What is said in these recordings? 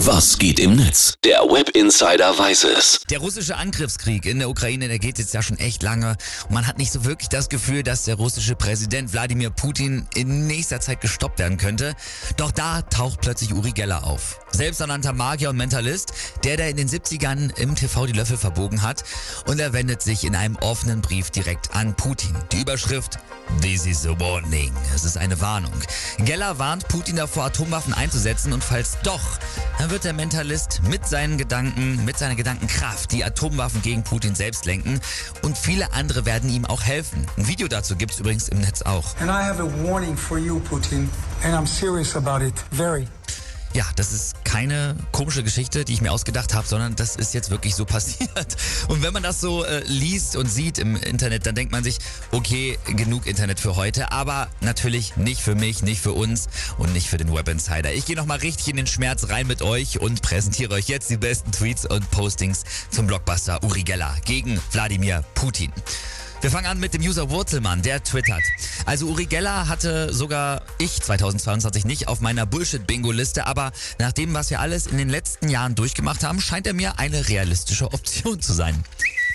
Was geht im Netz? Der Web Insider weiß es. Der russische Angriffskrieg in der Ukraine, der geht jetzt ja schon echt lange. Und man hat nicht so wirklich das Gefühl, dass der russische Präsident Wladimir Putin in nächster Zeit gestoppt werden könnte. Doch da taucht plötzlich Uri Geller auf. Selbsternannter Magier und Mentalist, der der in den 70ern im TV die Löffel verbogen hat. Und er wendet sich in einem offenen Brief direkt an Putin. Die Überschrift This is a warning. Es ist eine Warnung. Geller warnt Putin davor, Atomwaffen einzusetzen und falls doch, dann wird der Mentalist mit seinen Gedanken, mit seiner Gedankenkraft die Atomwaffen gegen Putin selbst lenken und viele andere werden ihm auch helfen. Ein Video dazu gibt's übrigens im Netz auch. And I have a warning for you, Putin, and I'm serious about it. Very. Ja, das ist keine komische Geschichte, die ich mir ausgedacht habe, sondern das ist jetzt wirklich so passiert. Und wenn man das so äh, liest und sieht im Internet, dann denkt man sich, okay, genug Internet für heute, aber natürlich nicht für mich, nicht für uns und nicht für den Web Insider. Ich gehe nochmal richtig in den Schmerz rein mit euch und präsentiere euch jetzt die besten Tweets und Postings zum Blockbuster Uri Geller gegen Wladimir Putin. Wir fangen an mit dem User Wurzelmann, der twittert. Also Uri Geller hatte sogar ich 2022 nicht auf meiner Bullshit-Bingo-Liste, aber nach dem, was wir alles in den letzten Jahren durchgemacht haben, scheint er mir eine realistische Option zu sein.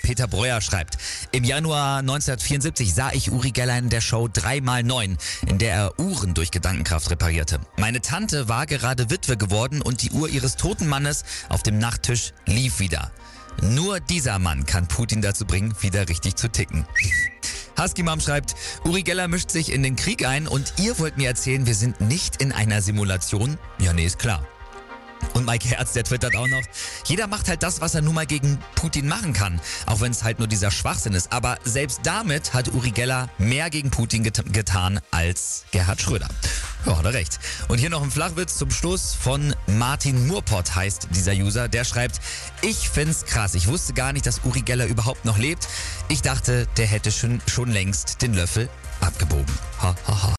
Peter Breuer schreibt, im Januar 1974 sah ich Uri Geller in der Show 3x9, in der er Uhren durch Gedankenkraft reparierte. Meine Tante war gerade Witwe geworden und die Uhr ihres toten Mannes auf dem Nachttisch lief wieder. Nur dieser Mann kann Putin dazu bringen, wieder richtig zu ticken. Husky Mom schreibt, Uri Geller mischt sich in den Krieg ein und ihr wollt mir erzählen, wir sind nicht in einer Simulation? Ja, nee, ist klar. Und Mike Herz, der twittert auch noch, jeder macht halt das, was er nun mal gegen Putin machen kann, auch wenn es halt nur dieser Schwachsinn ist. Aber selbst damit hat Uri Geller mehr gegen Putin get getan als Gerhard Schröder. Ja, hat er recht. Und hier noch ein Flachwitz zum Schluss von Martin Murpott heißt dieser User. Der schreibt, ich find's krass. Ich wusste gar nicht, dass Uri Geller überhaupt noch lebt. Ich dachte, der hätte schon, schon längst den Löffel abgebogen. Ha, ha, ha.